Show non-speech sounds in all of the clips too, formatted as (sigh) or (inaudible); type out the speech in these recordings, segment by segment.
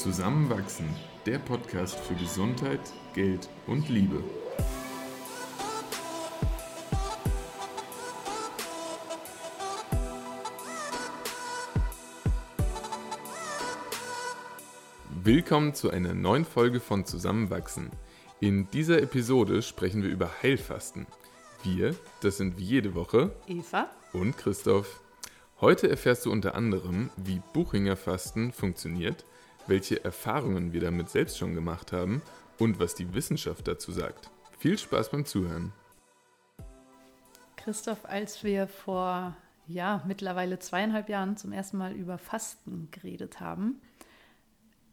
Zusammenwachsen, der Podcast für Gesundheit, Geld und Liebe. Willkommen zu einer neuen Folge von Zusammenwachsen. In dieser Episode sprechen wir über Heilfasten. Wir, das sind wie jede Woche Eva und Christoph. Heute erfährst du unter anderem, wie Buchinger Fasten funktioniert, welche Erfahrungen wir damit selbst schon gemacht haben und was die Wissenschaft dazu sagt. Viel Spaß beim Zuhören. Christoph, als wir vor ja, mittlerweile zweieinhalb Jahren zum ersten Mal über Fasten geredet haben,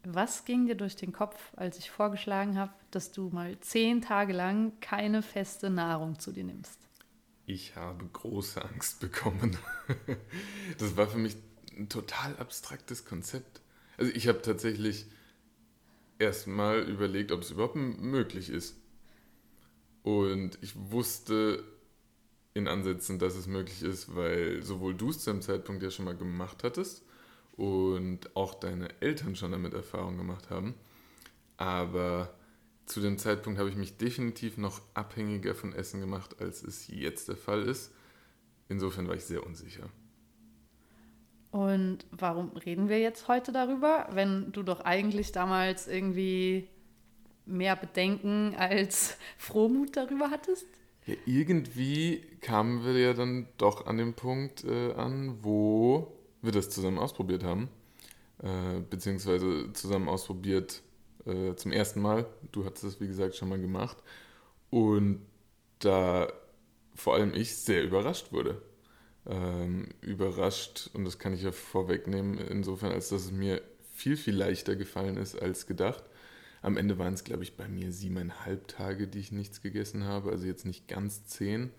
was ging dir durch den Kopf, als ich vorgeschlagen habe, dass du mal zehn Tage lang keine feste Nahrung zu dir nimmst? Ich habe große Angst bekommen. (laughs) Das war für mich ein total abstraktes Konzept. Also ich habe tatsächlich erstmal überlegt, ob es überhaupt möglich ist. Und ich wusste in Ansätzen, dass es möglich ist, weil sowohl du es zu dem Zeitpunkt ja schon mal gemacht hattest und auch deine Eltern schon damit Erfahrung gemacht haben. Aber zu dem Zeitpunkt habe ich mich definitiv noch abhängiger von Essen gemacht, als es jetzt der Fall ist. Insofern war ich sehr unsicher. Und warum reden wir jetzt heute darüber, wenn du doch eigentlich damals irgendwie mehr Bedenken als (laughs) Frohmut darüber hattest? Ja, irgendwie kamen wir ja dann doch an den Punkt äh, an, wo wir das zusammen ausprobiert haben, äh, beziehungsweise zusammen ausprobiert äh, zum ersten Mal. Du hattest es, wie gesagt, schon mal gemacht. Und da vor allem ich sehr überrascht wurde. Ähm, überrascht, und das kann ich ja vorwegnehmen, insofern, als dass es mir viel, viel leichter gefallen ist als gedacht. Am Ende waren es, glaube ich, bei mir siebeneinhalb Tage, die ich nichts gegessen habe, also jetzt nicht ganz zehn,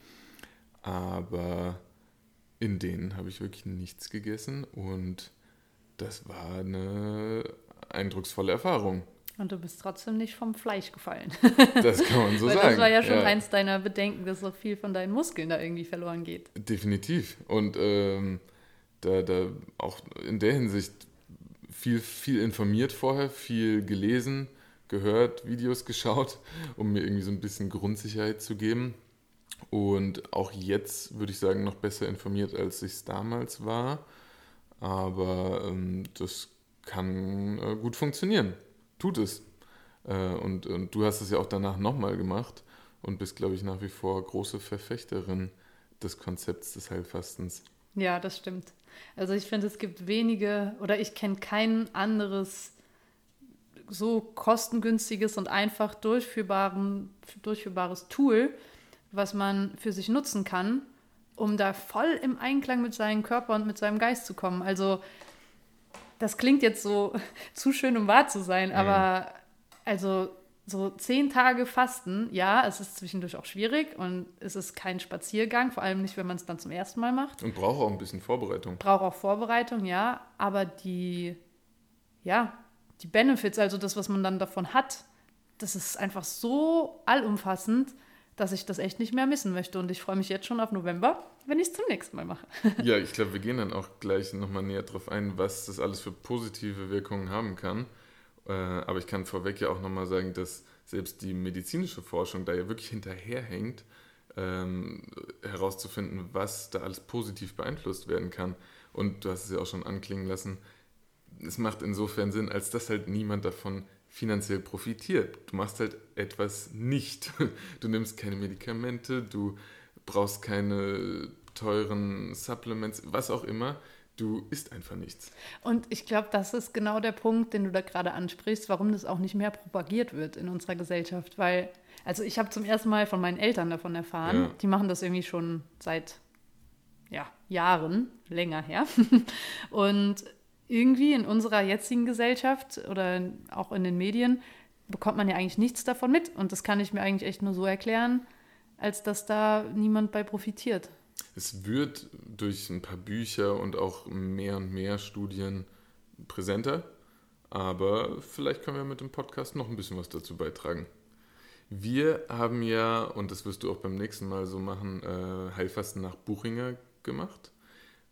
aber in denen habe ich wirklich nichts gegessen und das war eine eindrucksvolle Erfahrung. Und du bist trotzdem nicht vom Fleisch gefallen. (laughs) Das kann man so Weil sagen. Das war ja schon ja. eins deiner Bedenken, dass so viel von deinen Muskeln da irgendwie verloren geht. Definitiv. Und ähm, da, da auch in der Hinsicht viel, viel informiert vorher, viel gelesen, gehört, Videos (laughs) geschaut, um mir irgendwie so ein bisschen Grundsicherheit zu geben. Und auch jetzt würde ich sagen, noch besser informiert, als ich es damals war. Aber ähm, das kann äh, gut funktionieren. Tut es. Äh, und, und du hast es ja auch danach nochmal gemacht und bist, glaube ich, nach wie vor große Verfechterin des Konzepts des Heilfastens. Ja, das stimmt. Also ich finde, es gibt wenige oder ich kenne kein anderes so kostengünstiges und einfach durchführbares Tool, was man für sich nutzen kann, um da voll im Einklang mit seinem Körper und mit seinem Geist zu kommen. Also das klingt jetzt so (laughs) zu schön, um wahr zu sein, aber also so zehn Tage Fasten, ja, es ist zwischendurch auch schwierig und es ist kein Spaziergang, vor allem nicht, wenn man es dann zum ersten Mal macht. Und braucht auch ein bisschen Vorbereitung. Braucht auch Vorbereitung, ja, aber die, ja, die Benefits, also das, was man dann davon hat, das ist einfach so allumfassend, dass ich das echt nicht mehr missen möchte. Und ich freue mich jetzt schon auf November, wenn ich es zum nächsten Mal mache. (laughs) Ja, ich glaube, wir gehen dann auch gleich nochmal näher drauf ein, was das alles für positive Wirkungen haben kann. Äh, aber ich kann vorweg ja auch nochmal sagen, dass selbst die medizinische Forschung da ja wirklich hinterherhängt, ähm, herauszufinden, was da alles positiv beeinflusst werden kann. Und du hast es ja auch schon anklingen lassen, es macht insofern Sinn, als dass halt niemand davon finanziell profitiert. Du machst halt etwas nicht. Du nimmst keine Medikamente, du brauchst keine teuren Supplements, was auch immer. Du isst einfach nichts. Und ich glaube, das ist genau der Punkt, den du da gerade ansprichst, warum das auch nicht mehr propagiert wird in unserer Gesellschaft. Weil, also ich habe zum ersten Mal von meinen Eltern davon erfahren. Ja. Die machen das irgendwie schon seit ja, Jahren, länger her. (laughs) Und irgendwie in unserer jetzigen Gesellschaft oder auch in den Medien bekommt man ja eigentlich nichts davon mit. Und das kann ich mir eigentlich echt nur so erklären, als dass da niemand bei profitiert. Es wird durch ein paar Bücher und auch mehr und mehr Studien präsenter, aber vielleicht können wir mit dem Podcast noch ein bisschen was dazu beitragen. Wir haben ja, und das wirst du auch beim nächsten Mal so machen, äh, Heilfasten nach Buchinger gemacht.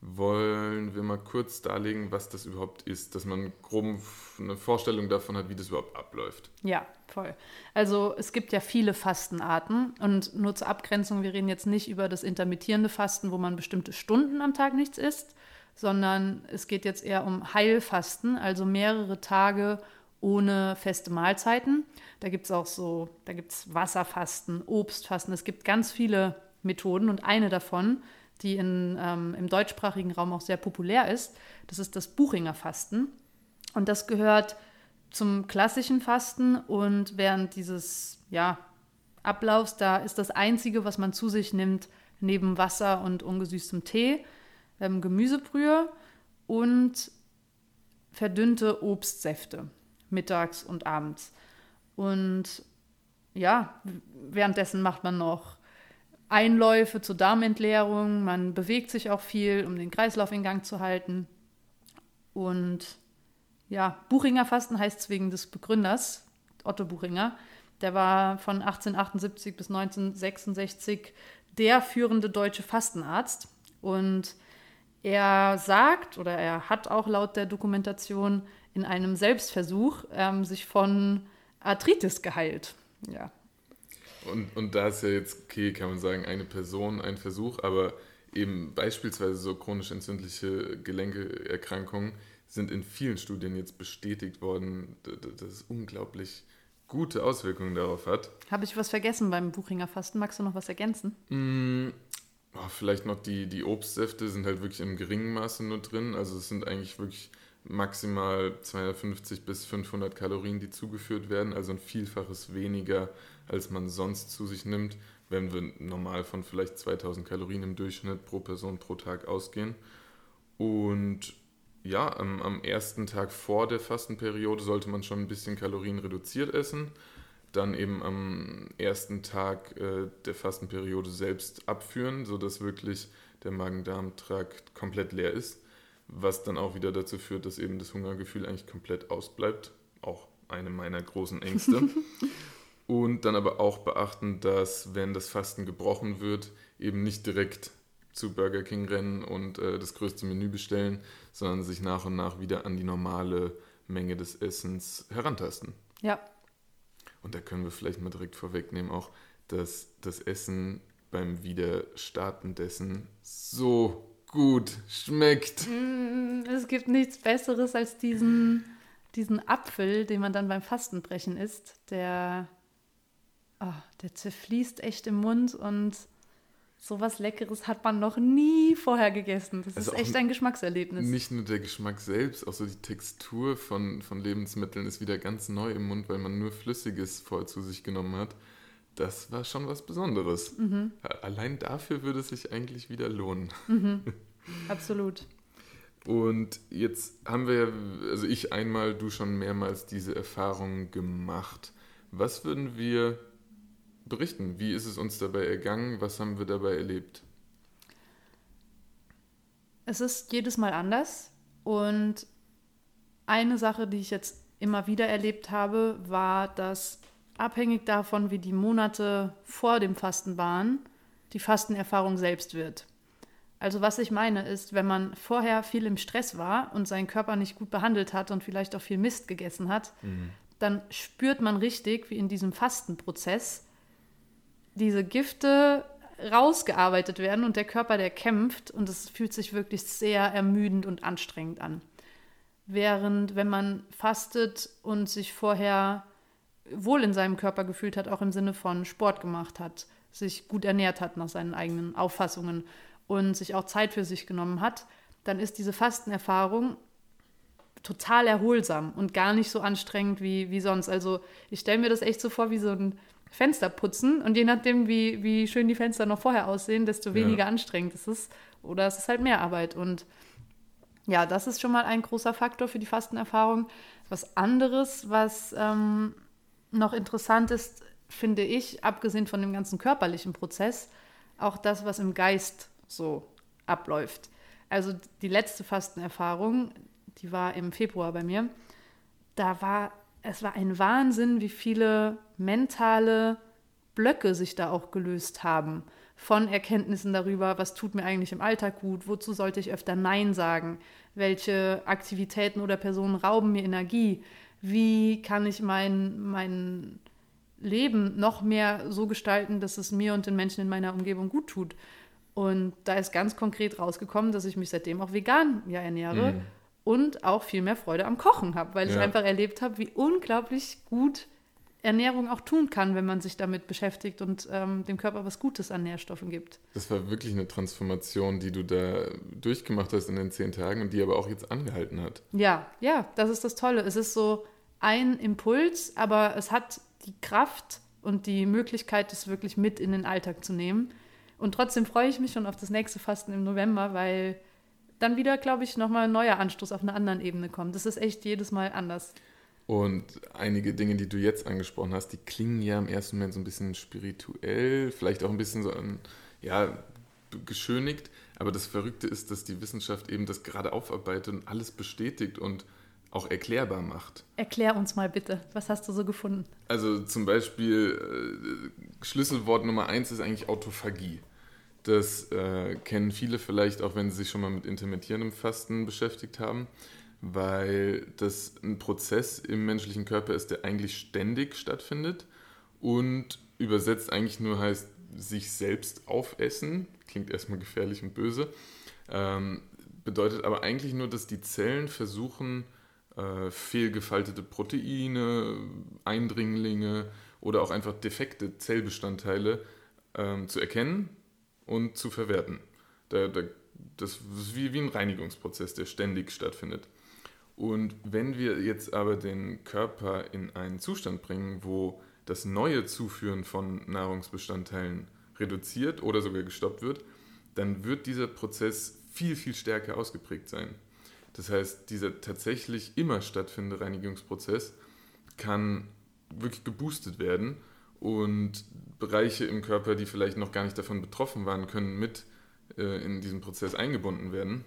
Wollen wir mal kurz darlegen, was das überhaupt ist, dass man grob eine Vorstellung davon hat, wie das überhaupt abläuft. Ja, voll. Also es gibt ja viele Fastenarten und nur zur Abgrenzung, wir reden jetzt nicht über das intermittierende Fasten, wo man bestimmte Stunden am Tag nichts isst, sondern es geht jetzt eher um Heilfasten, also mehrere Tage ohne feste Mahlzeiten. Da gibt es auch so, da gibt es Wasserfasten, Obstfasten, es gibt ganz viele Methoden und eine davon die in, ähm, im deutschsprachigen Raum auch sehr populär ist. Das ist das Buchinger Fasten. Und das gehört zum klassischen Fasten und während dieses ja, Ablaufs, da ist das Einzige, was man zu sich nimmt, neben Wasser und ungesüßtem Tee, ähm, Gemüsebrühe und verdünnte Obstsäfte mittags und abends. Und ja, währenddessen macht man noch Einläufe zur Darmentleerung. Man bewegt sich auch viel, um den Kreislauf in Gang zu halten. Und ja, Buchinger Fasten heißt es wegen des Begründers, Otto Buchinger. Der war von 1878 bis 1966 der führende deutsche Fastenarzt. Und er sagt, oder er hat auch laut der Dokumentation in einem Selbstversuch ähm, sich von Arthritis geheilt. Ja, und, und da ist ja jetzt, okay, kann man sagen, eine Person, ein Versuch, aber eben beispielsweise so chronisch entzündliche Gelenkeerkrankungen sind in vielen Studien jetzt bestätigt worden, dass es unglaublich gute Auswirkungen darauf hat. Habe ich was vergessen beim Buchinger Fasten? Magst du noch was ergänzen? Mm, oh, vielleicht noch die, die Obstsäfte sind halt wirklich im geringen Maße nur drin. Also es sind eigentlich wirklich maximal 250 bis 500 Kalorien, die zugeführt werden, also ein Vielfaches weniger als man sonst zu sich nimmt, wenn wir normal von vielleicht 2000 Kalorien im Durchschnitt pro Person pro Tag ausgehen. Und ja, am, am ersten Tag vor der Fastenperiode sollte man schon ein bisschen Kalorien reduziert essen. Dann eben am ersten Tag äh, der Fastenperiode selbst abführen, sodass wirklich der Magen-Darm-Trakt komplett leer ist. Was dann auch wieder dazu führt, dass eben das Hungergefühl eigentlich komplett ausbleibt. Auch eine meiner großen Ängste. (laughs) Und dann aber auch beachten, dass wenn das Fasten gebrochen wird, eben nicht direkt zu Burger King rennen und äh, das größte Menü bestellen, sondern sich nach und nach wieder an die normale Menge des Essens herantasten. Ja. Und da können wir vielleicht mal direkt vorwegnehmen, auch, dass das Essen beim Wiederstarten dessen so gut schmeckt. Mm, es gibt nichts Besseres als diesen, diesen Apfel, den man dann beim Fastenbrechen isst, der oh, der zerfließt echt im Mund und sowas Leckeres hat man noch nie vorher gegessen. Das also ist echt ein Geschmackserlebnis. Nicht nur der Geschmack selbst, auch so die Textur von, von Lebensmitteln ist wieder ganz neu im Mund, weil man nur Flüssiges voll zu sich genommen hat. Das war schon was Besonderes. Mhm. Allein dafür würde es sich eigentlich wieder lohnen. Mhm. (laughs) Absolut. Und jetzt haben wir, also ich einmal, du schon mehrmals diese Erfahrung gemacht. Was würden wir berichten. Wie ist es uns dabei ergangen? Was haben wir dabei erlebt? Es ist jedes Mal anders. Und eine Sache, die ich jetzt immer wieder erlebt habe, war, dass abhängig davon, wie die Monate vor dem Fasten waren, die Fastenerfahrung selbst wird. Also was ich meine ist, wenn man vorher viel im Stress war und seinen Körper nicht gut behandelt hat und vielleicht auch viel Mist gegessen hat, mhm. dann spürt man richtig, wie in diesem Fastenprozess diese Gifte rausgearbeitet werden und der Körper, der kämpft und es fühlt sich wirklich sehr ermüdend und anstrengend an. Während wenn man fastet und sich vorher wohl in seinem Körper gefühlt hat, auch im Sinne von Sport gemacht hat, sich gut ernährt hat nach seinen eigenen Auffassungen und sich auch Zeit für sich genommen hat, dann ist diese Fastenerfahrung total erholsam und gar nicht so anstrengend wie, wie sonst. Also ich stelle mir das echt so vor wie so ein Fenster putzen und je nachdem, wie, wie schön die Fenster noch vorher aussehen, desto weniger ja. anstrengend ist es. Oder es ist halt mehr Arbeit. Und ja, das ist schon mal ein großer Faktor für die Fastenerfahrung. Was anderes, was ähm, noch interessant ist, finde ich, abgesehen von dem ganzen körperlichen Prozess, auch das, was im Geist so abläuft. Also die letzte Fastenerfahrung, die war im Februar bei mir, da war es war ein Wahnsinn, wie viele mentale, Blöcke sich da auch gelöst haben. Von Erkenntnissen darüber, was tut mir eigentlich im Alltag gut, wozu sollte ich öfter Nein sagen, welche Aktivitäten oder Personen rauben mir Energie, wie kann ich mein, mein Leben noch mehr so gestalten, dass es mir und den Menschen in meiner Umgebung gut tut. Und da ist ganz konkret rausgekommen, dass ich mich seitdem auch vegan ja ernähre mhm. und auch viel mehr Freude am Kochen habe, weil ja. ich einfach erlebt habe, wie unglaublich gut Ernährung auch tun kann, wenn man sich damit beschäftigt und ähm, dem Körper was Gutes an Nährstoffen gibt. Das war wirklich eine Transformation, die du da durchgemacht hast in den zehn Tagen und die aber auch jetzt angehalten hat. Ja, ja, das ist das Tolle. Es ist so ein Impuls, aber es hat die Kraft und die Möglichkeit, das wirklich mit in den Alltag zu nehmen. Und trotzdem freue ich mich schon auf das nächste Fasten im November, weil dann wieder, glaube ich, nochmal ein neuer Anstoß auf einer anderen Ebene kommt. Das ist echt jedes Mal anders. Und einige Dinge, die du jetzt angesprochen hast, die klingen ja im ersten Moment so ein bisschen spirituell, vielleicht auch ein bisschen so, ja, geschönigt. Aber das Verrückte ist, dass die Wissenschaft eben das gerade aufarbeitet und alles bestätigt und auch erklärbar macht. Erklär uns mal bitte, was hast du so gefunden? Also zum Beispiel äh, Schlüsselwort Nummer eins ist eigentlich Autophagie. Das äh, kennen viele vielleicht auch, wenn sie sich schon mal mit intermittierendem Fasten beschäftigt haben, weil das ein Prozess im menschlichen Körper ist, der eigentlich ständig stattfindet und übersetzt eigentlich nur heißt, sich selbst aufessen. Klingt erstmal gefährlich und böse. Ähm, bedeutet aber eigentlich nur, dass die Zellen versuchen, äh, fehlgefaltete Proteine, Eindringlinge oder auch einfach defekte Zellbestandteile ähm, zu erkennen und zu verwerten. Da, da, das ist wie, wie ein Reinigungsprozess, der ständig stattfindet. Und wenn wir jetzt aber den Körper in einen Zustand bringen, wo das neue Zuführen von Nahrungsbestandteilen reduziert oder sogar gestoppt wird, dann wird dieser Prozess viel, viel stärker ausgeprägt sein. Das heißt, dieser tatsächlich immer stattfindende Reinigungsprozess kann wirklich geboostet werden und Bereiche im Körper, die vielleicht noch gar nicht davon betroffen waren, können mit äh, in diesen Prozess eingebunden werden.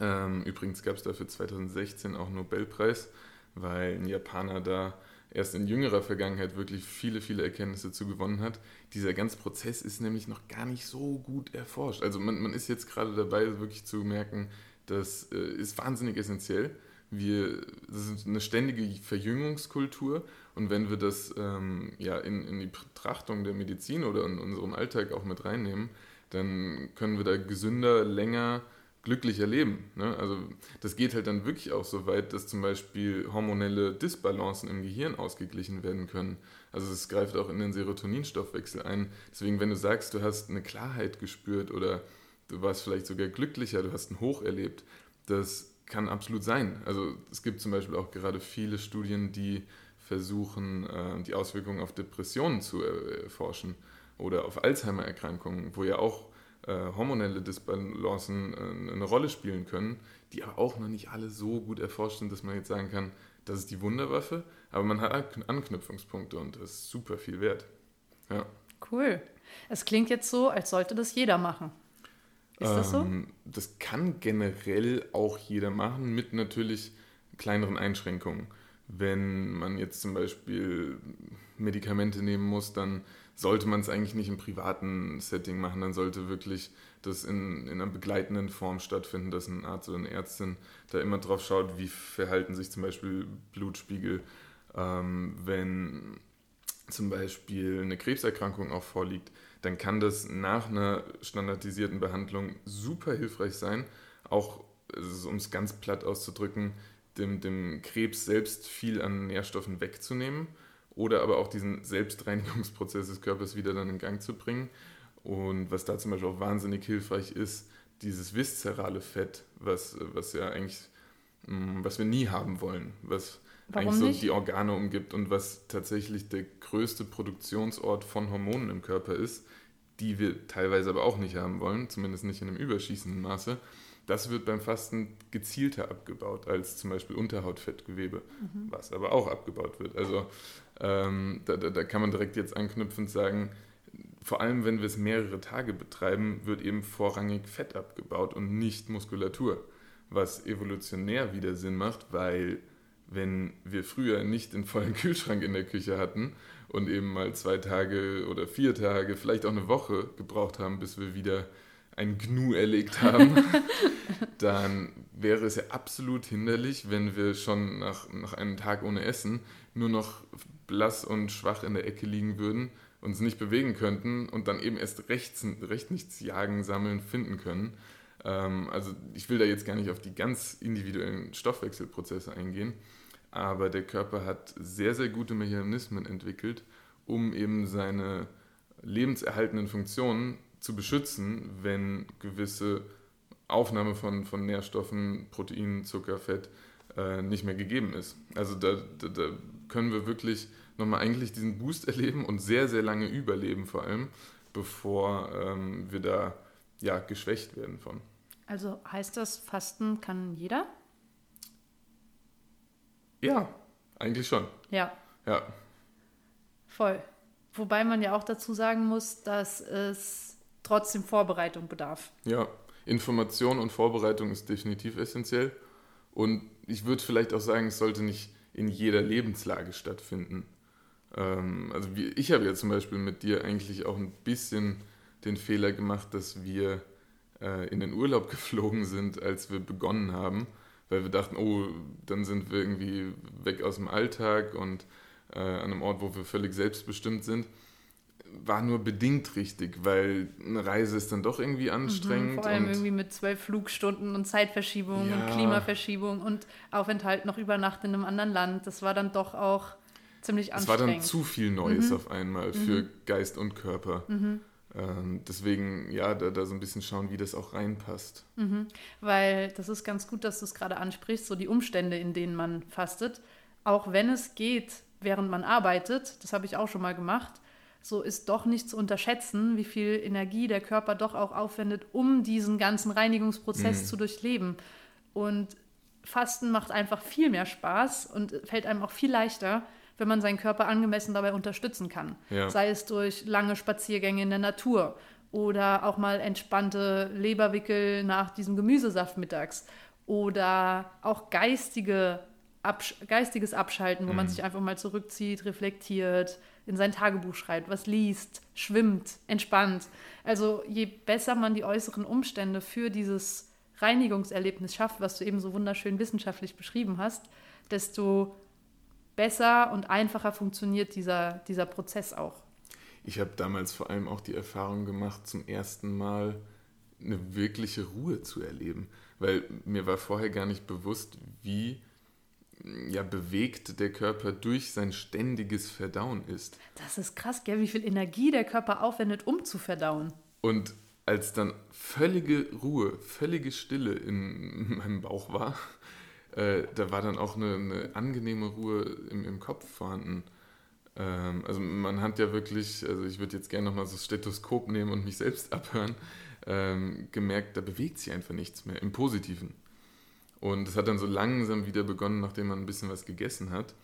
Ähm, übrigens gab es dafür 2016 auch einen Nobelpreis, weil ein Japaner da erst in jüngerer Vergangenheit wirklich viele, viele Erkenntnisse zu gewonnen hat. Dieser ganze Prozess ist nämlich noch gar nicht so gut erforscht. Also man, man ist jetzt gerade dabei, wirklich zu merken, das äh, ist wahnsinnig essentiell. Wir, das ist eine ständige Verjüngungskultur und wenn wir das ähm, ja, in, in die Betrachtung der Medizin oder in unserem Alltag auch mit reinnehmen, dann können wir da gesünder, länger, glücklicher leben. Ne? Also das geht halt dann wirklich auch so weit, dass zum Beispiel hormonelle Disbalancen im Gehirn ausgeglichen werden können. Also es greift auch in den Serotoninstoffwechsel ein. Deswegen, wenn du sagst, du hast eine Klarheit gespürt oder du warst vielleicht sogar glücklicher, du hast ein Hoch erlebt. Das kann absolut sein. Also es gibt zum Beispiel auch gerade viele Studien, die versuchen, äh, die Auswirkungen auf Depressionen zu erforschen oder auf Alzheimer-Erkrankungen, wo ja auch äh, hormonelle Disbalancen äh, eine Rolle spielen können, die aber auch noch nicht alle so gut erforscht sind, dass man jetzt sagen kann, das ist die Wunderwaffe, aber man hat Anknüpfungspunkte und das ist super viel wert. Ja. Cool. Es klingt jetzt so, als sollte das jeder machen. Ist das so? Ähm, das kann generell auch jeder machen, mit natürlich kleineren Einschränkungen. Wenn man jetzt zum Beispiel Medikamente nehmen muss, dann sollte man es eigentlich nicht im privaten Setting machen. Dann sollte wirklich das in, in einer begleitenden Form stattfinden, dass ein Arzt oder eine Ärztin da immer drauf schaut, wie verhalten sich zum Beispiel Blutspiegel, ähm, wenn zum Beispiel eine Krebserkrankung auch vorliegt dann kann das nach einer standardisierten Behandlung super hilfreich sein, auch um es ganz platt auszudrücken, dem, dem Krebs selbst viel an Nährstoffen wegzunehmen oder aber auch diesen Selbstreinigungsprozess des Körpers wieder dann in Gang zu bringen. Und was da zum Beispiel auch wahnsinnig hilfreich ist, dieses viszerale Fett, was, was ja eigentlich, mm, was wir nie haben wollen, was Warum eigentlich so nicht? die Organe umgibt und was tatsächlich der größte Produktionsort von Hormonen im Körper ist, die wir teilweise aber auch nicht haben wollen, zumindest nicht in einem überschießenden Maße. Das wird beim Fasten gezielter abgebaut als zum Beispiel Unterhautfettgewebe, mhm. was aber auch abgebaut wird. Also ähm, da, da, da kann man direkt jetzt anknüpfend sagen, vor allem wenn wir es mehrere Tage betreiben, wird eben vorrangig Fett abgebaut und nicht Muskulatur, was evolutionär wieder Sinn macht, weil wenn wir früher nicht den vollen (laughs) Kühlschrank in der Küche hatten und eben mal zwei Tage oder vier Tage, vielleicht auch eine Woche gebraucht haben, bis wir wieder ein Gnu erlegt haben, (laughs) dann wäre es ja absolut hinderlich, wenn wir schon nach, nach einem Tag ohne Essen nur noch blass und schwach in der Ecke liegen würden, uns nicht bewegen könnten und dann eben erst rechts, recht nichts jagen, sammeln, finden können. Ähm, also ich will da jetzt gar nicht auf die ganz individuellen Stoffwechselprozesse eingehen, aber der Körper hat sehr, sehr gute Mechanismen entwickelt, um eben seine lebenserhaltenden Funktionen zu beschützen, wenn gewisse Aufnahme von, von Nährstoffen, Proteinen, Zucker, Fett äh, nicht mehr gegeben ist. Also da, da, da können wir wirklich nochmal eigentlich diesen Boost (laughs) erleben und sehr, sehr lange überleben vor allem, bevor ähm, wir da ja, geschwächt werden von. Also heißt das, Fasten kann jeder? Ja, eigentlich schon. Ja. Ja. Voll. Wobei man ja auch dazu sagen muss, dass es trotzdem Vorbereitung bedarf. Ja, Information und Vorbereitung ist definitiv essentiell. Und ich würde vielleicht auch sagen, es sollte nicht in jeder Lebenslage stattfinden. Ähm, also ich habe ja zum Beispiel mit dir eigentlich auch ein bisschen den Fehler gemacht, dass wir äh, in den Urlaub (laughs) geflogen sind, als wir begonnen haben, weil wir dachten, oh, dann sind wir irgendwie weg aus dem Alltag und äh, an einem Ort, wo wir völlig selbstbestimmt sind war nur bedingt richtig, weil eine Reise ist dann doch irgendwie anstrengend. Mhm, vor allem irgendwie mit zwölf Flugstunden und Zeitverschiebung ja. und Klimaverschiebung und Aufenthalt noch über Nacht in einem anderen Land. Das war dann doch auch ziemlich anstrengend. Es war dann zu viel Neues mhm. auf einmal für mhm. Geist und Körper. Mhm. Ähm, deswegen, ja, da, da so ein bisschen schauen, wie das auch reinpasst. Mhm. Weil das ist ganz gut, dass du es gerade ansprichst, so die Umstände, in denen man fastet. Auch wenn es geht, während man arbeitet, das habe ich auch schon mal gemacht, so ist doch nicht zu unterschätzen, wie viel Energie der Körper doch auch aufwendet, um diesen ganzen Reinigungsprozess mhm. zu durchleben. Und Fasten macht einfach viel mehr Spaß und fällt einem auch viel leichter, wenn man seinen Körper angemessen dabei unterstützen kann. Ja. Sei es durch lange Spaziergänge in der Natur oder auch mal entspannte Leberwickel nach diesem Gemüsesaft mittags oder auch geistige Absch geistiges Abschalten, wo mhm. man sich einfach mal zurückzieht, reflektiert, in sein Tagebuch schreibt, was liest, schwimmt, entspannt. Also je besser man die äußeren Umstände für dieses Reinigungserlebnis schafft, was du eben so wunderschön wissenschaftlich beschrieben hast, desto besser und einfacher funktioniert dieser, dieser Prozess auch. Ich habe damals vor allem auch die Erfahrung gemacht, zum ersten Mal eine wirkliche Ruhe zu erleben, weil mir war vorher gar nicht bewusst, wie ja, bewegt der Körper durch sein ständiges Verdauen ist. Das ist krass, gell? wie viel Energie der Körper aufwendet, um zu verdauen. Und als dann völlige Ruhe, völlige Stille in (laughs) meinem Bauch war, äh, da war dann auch eine, eine angenehme Ruhe im, im Kopf vorhanden. Ähm, also man hat ja wirklich, also ich würde jetzt gerne nochmal so das Stethoskop nehmen und mich selbst abhören, ähm, gemerkt, da bewegt sich einfach nichts mehr, im Positiven. Und es hat dann so langsam wieder begonnen, nachdem man ein bisschen was gegessen hat.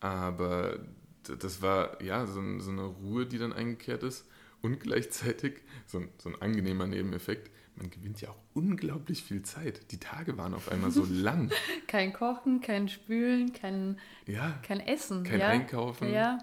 Aber das war ja so, eine Ruhe, die dann eingekehrt ist. Und (laughs) gleichzeitig so ein, so ein angenehmer Nebeneffekt, man gewinnt ja auch unglaublich viel Zeit. Die Tage waren auf einmal so (laughs) lang. kein Kochen, kein Spülen, kein, ja, kein Essen. Kein ja? Einkaufen. Ja.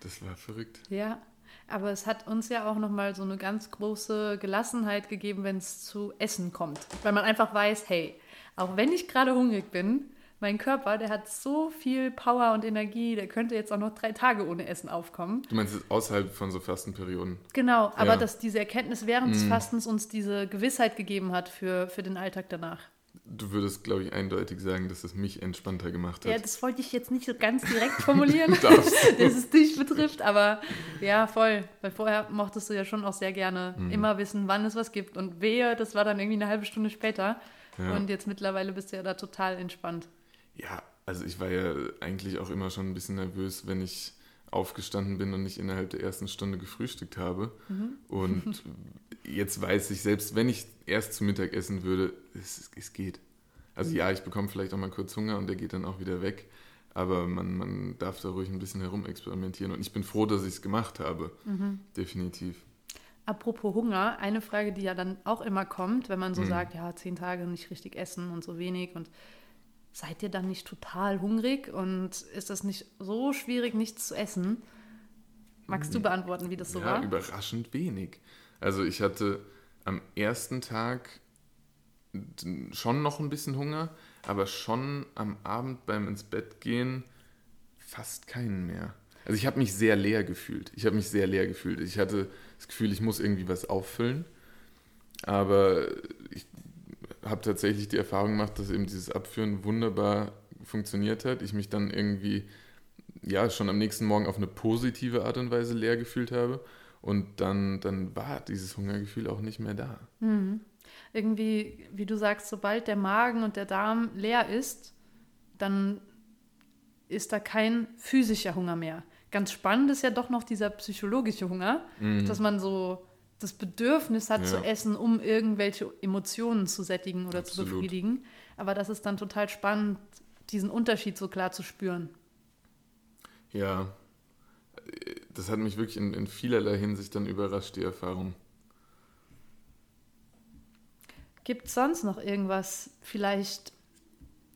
Das war verrückt. Ja, aber es hat uns ja auch nochmal so eine ganz große Gelassenheit gegeben, wenn es zu Essen kommt. Weil man einfach weiß, hey, auch wenn ich gerade hungrig bin, mein Körper, der hat so viel Power und Energie, der könnte jetzt auch noch drei Tage ohne Essen aufkommen. Du meinst außerhalb von so Fastenperioden? Genau, aber ja. dass diese Erkenntnis während des Fastens uns diese Gewissheit gegeben hat für, für den Alltag danach. Du würdest, glaube ich, eindeutig sagen, dass es mich entspannter gemacht hat. Ja, das wollte ich jetzt nicht so ganz direkt formulieren, (laughs) (laughs) dass es dich betrifft, aber ja, voll. Weil vorher mochtest du ja schon auch sehr gerne mm. immer wissen, wann es was gibt. Und wehe, das war dann irgendwie eine halbe Stunde später. Ja. Und jetzt mittlerweile bist du ja da total entspannt. Ja, also ich war ja eigentlich auch immer schon ein bisschen nervös, wenn ich aufgestanden bin und nicht innerhalb der ersten Stunde gefrühstückt habe. Mhm. Und (laughs) jetzt weiß ich, selbst wenn ich erst zu Mittag essen würde, es, es geht. Also ja, ich bekomme vielleicht auch mal kurz Hunger und der geht dann auch wieder weg. Aber man, man darf da ruhig ein bisschen herumexperimentieren. Und ich bin froh, dass ich es gemacht habe. Mhm. Definitiv. Apropos Hunger, eine Frage, die ja dann auch immer kommt, wenn man so mhm. sagt, ja, zehn Tage nicht richtig essen und so wenig und seid ihr dann nicht total hungrig und ist das nicht so schwierig, nichts zu essen? Magst du beantworten, wie das so ja, war? überraschend wenig. Also ich hatte am ersten Tag schon noch ein bisschen Hunger, aber schon am Abend beim ins Bett gehen fast keinen mehr. Also ich habe mich sehr leer gefühlt. Ich habe mich sehr leer gefühlt. Ich hatte das Gefühl, ich muss irgendwie was auffüllen. Aber ich habe tatsächlich die Erfahrung gemacht, dass eben dieses Abführen wunderbar funktioniert hat. Ich mich dann irgendwie ja schon am nächsten Morgen auf eine positive Art und Weise leer gefühlt habe. Und dann, dann war dieses Hungergefühl auch nicht mehr da. Mhm. Irgendwie, wie du sagst, sobald der Magen und der Darm leer ist, dann ist da kein physischer Hunger mehr. Ganz spannend ist ja doch noch dieser psychologische Hunger, mhm. dass man so das Bedürfnis hat ja. zu essen, um irgendwelche Emotionen zu sättigen oder Absolut. zu befriedigen. Aber das ist dann total spannend, diesen Unterschied so klar zu spüren. Ja, das hat mich wirklich in, in vielerlei Hinsicht dann überrascht, die Erfahrung. Gibt es sonst noch irgendwas, vielleicht,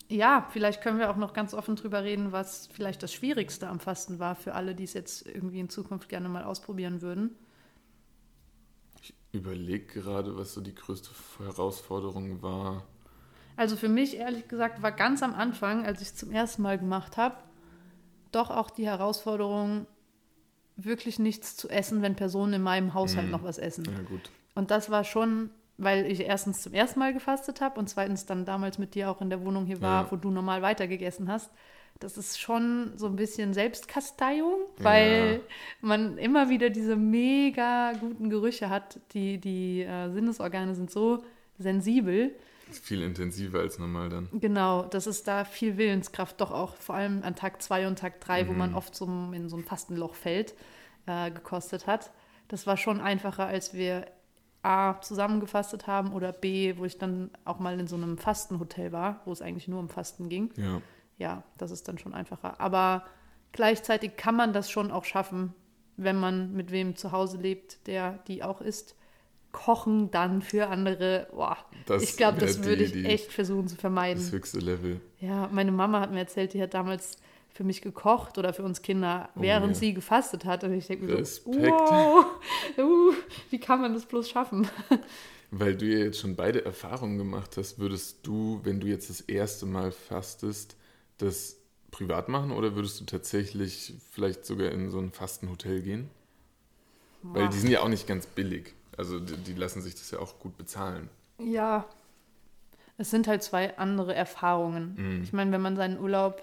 ja, vielleicht können wir auch noch ganz offen drüber reden, was vielleicht das Schwierigste am Fasten war für alle, die es jetzt irgendwie in Zukunft gerne mal ausprobieren würden? Ich überlege gerade, was so die größte Herausforderung war. Also für mich, ehrlich gesagt, war ganz am Anfang, als ich es zum ersten Mal gemacht habe, doch auch die Herausforderung, wirklich nichts zu essen, wenn Personen in meinem Haushalt mm. noch was essen. Ja, gut. Und das war schon, weil ich erstens zum ersten Mal gefastet habe und zweitens dann damals mit dir auch in der Wohnung hier war, ja. wo du normal weitergegessen hast. Das ist schon so ein bisschen Selbstkasteiung, weil ja. man immer wieder diese mega guten Gerüche hat. Die, die äh, Sinnesorgane sind so sensibel. Viel intensiver als normal dann. Genau, das ist da viel Willenskraft, doch auch vor allem an Tag 2 und Tag 3, mhm. wo man oft so in so ein Fastenloch fällt, äh, gekostet hat. Das war schon einfacher, als wir A zusammengefastet haben oder B, wo ich dann auch mal in so einem Fastenhotel war, wo es eigentlich nur um Fasten ging. Ja. Ja, das ist dann schon einfacher. Aber gleichzeitig kann man das schon auch schaffen, wenn man mit wem zu Hause lebt, der die auch isst Kochen dann für andere, boah, das ich glaube, das würde ich echt versuchen zu vermeiden. Das höchste Level. Ja, meine Mama hat mir erzählt, die hat damals für mich gekocht oder für uns Kinder, oh, während ja. sie gefastet hat. Und ich denke mir so, wow, uh, wie kann man das bloß schaffen? (laughs) Weil du ja jetzt schon beide Erfahrungen gemacht hast, würdest du, wenn du jetzt das erste Mal fastest, das privat machen oder würdest du tatsächlich vielleicht sogar in so ein Fastenhotel gehen? Weil die sind ja auch nicht ganz billig. Also die, die lassen sich das ja auch gut bezahlen. Ja, es sind halt zwei andere Erfahrungen. Mhm. Ich meine, wenn man seinen Urlaub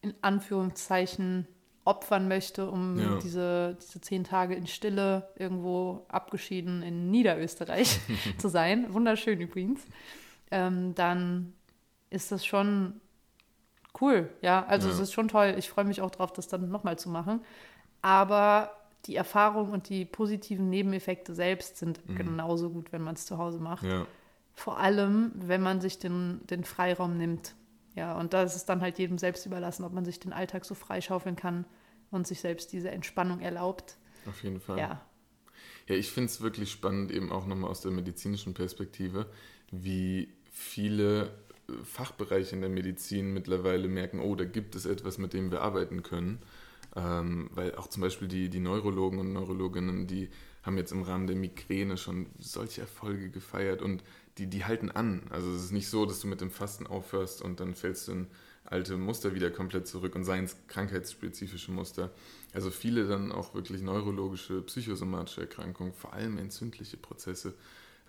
in Anführungszeichen opfern möchte, um ja. diese, diese zehn Tage in Stille irgendwo abgeschieden in Niederösterreich (laughs) zu sein, wunderschön übrigens, ähm, dann ist das schon cool. Ja, also ja. es ist schon toll. Ich freue mich auch drauf, das dann nochmal zu machen. Aber die Erfahrung und die positiven Nebeneffekte selbst sind mhm. genauso gut, wenn man es zu Hause macht. Ja. Vor allem, wenn man sich den, den Freiraum nimmt. Ja, und da ist es dann halt jedem selbst überlassen, ob man sich den Alltag so freischaufeln kann und sich selbst diese Entspannung erlaubt. Auf jeden Fall. Ja. Ja, ich finde es wirklich spannend, eben auch nochmal aus der medizinischen Perspektive, wie viele äh, Fachbereiche in der Medizin mittlerweile merken, oh, da gibt es etwas, mit dem wir arbeiten können. Ähm, weil auch zum Beispiel die, die Neurologen und Neurologinnen, die haben jetzt im Rahmen der Migräne schon solche Erfolge gefeiert und die, die halten an. Also es ist nicht so, dass du mit dem Fasten aufhörst und dann fällst du in alte Muster wieder komplett zurück und seien es krankheitsspezifische Muster. Also viele dann auch wirklich neurologische, psychosomatische Erkrankungen, vor allem entzündliche Prozesse,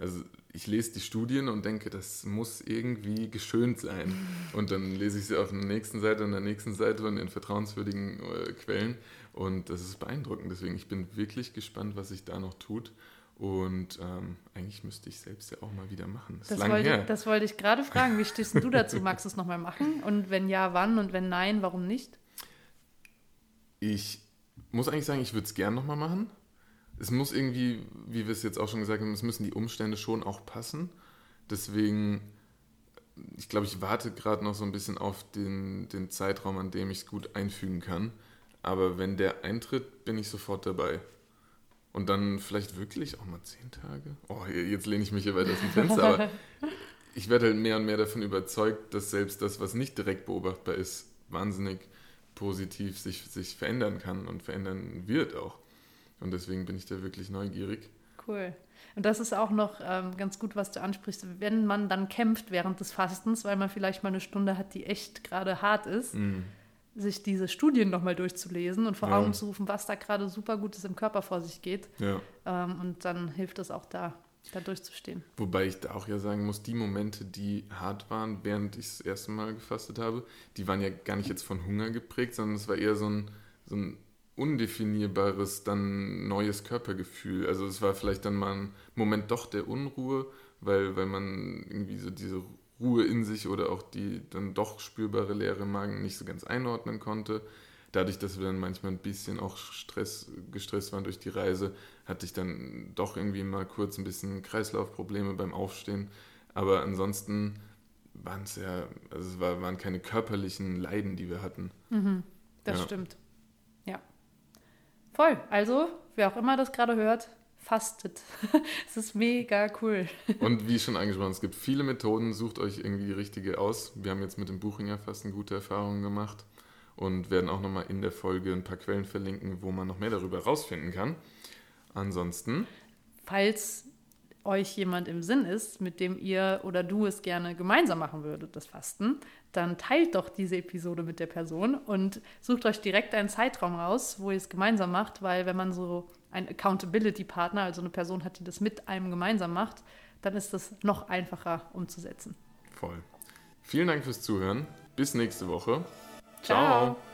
also ich lese die Studien und denke, das muss irgendwie geschönt sein. Und dann lese ich sie auf der nächsten Seite und der nächsten Seite und in vertrauenswürdigen äh, Quellen. Und das ist beeindruckend. Deswegen, ich bin wirklich gespannt, was sich da noch tut. Und ähm, eigentlich müsste ich selbst ja auch mal wieder machen. Das, das, wollte, das wollte, ich gerade fragen. Wie stehst du dazu? Magst du es nochmal machen? Und wenn ja, wann? Und wenn nein, warum nicht? Ich muss eigentlich sagen, ich würde es gern nochmal machen es muss irgendwie, wie wir es jetzt auch schon gesagt haben, es müssen die Umstände schon auch passen. Deswegen, ich glaube, ich warte gerade noch so ein bisschen auf den, den Zeitraum, an dem ich es gut einfügen kann. Aber wenn der eintritt, bin ich sofort dabei. Und dann vielleicht wirklich auch mal zehn Tage. Oh, jetzt lehne ich mich hier weiter aus dem Fenster, aber (laughs) ich werde halt mehr und mehr davon überzeugt, dass selbst das, was nicht direkt beobachtbar ist, wahnsinnig positiv sich, sich verändern kann und verändern wird auch. Und deswegen bin ich da wirklich neugierig. Cool. Und das ist auch noch ähm, ganz gut, was du ansprichst, wenn man dann kämpft während des Fastens, weil man vielleicht mal eine Stunde hat, die echt gerade hart ist, mm. sich diese Studien nochmal durchzulesen und vor ja. Augen zu rufen, was da gerade super Gutes im Körper vor sich geht. Ja. Ähm, und dann hilft es auch da, da durchzustehen. Wobei ich da auch ja sagen muss, die Momente, die hart waren, während ich das erste Mal gefastet habe, die waren ja gar nicht jetzt von Hunger geprägt, sondern es war eher so ein, so ein undefinierbares, dann neues Körpergefühl. Also es war vielleicht dann mal ein Moment doch der Unruhe, weil, weil man irgendwie so diese Ruhe in sich oder auch die dann doch spürbare Leere im Magen nicht so ganz einordnen konnte. Dadurch, dass wir dann manchmal ein bisschen auch Stress, gestresst waren durch die Reise, hatte ich dann doch irgendwie mal kurz ein bisschen Kreislaufprobleme beim Aufstehen. Aber ansonsten waren es ja, also es war, waren keine körperlichen Leiden, die wir hatten. Mhm, das ja. stimmt. Voll. Also, wer auch immer das gerade hört, fastet. (laughs) Es ist mega cool. Und wie schon angesprochen, es gibt viele Methoden, sucht euch irgendwie die richtige aus. Wir haben jetzt mit dem Buchinger Fasten gute Erfahrungen gemacht und werden auch nochmal in der Folge ein paar Quellen verlinken, wo man noch mehr darüber rausfinden kann. Ansonsten. Falls euch jemand im Sinn ist, mit dem ihr oder du es gerne gemeinsam machen würdet, das Fasten, dann teilt doch diese Episode mit der Person und sucht euch direkt einen Zeitraum raus, wo ihr es gemeinsam macht, weil wenn man so einen Accountability-Partner, also eine Person hat, die das mit einem gemeinsam macht, dann ist das noch einfacher umzusetzen. Voll. Vielen Dank fürs Zuhören. Bis nächste Woche. Ciao. Ciao.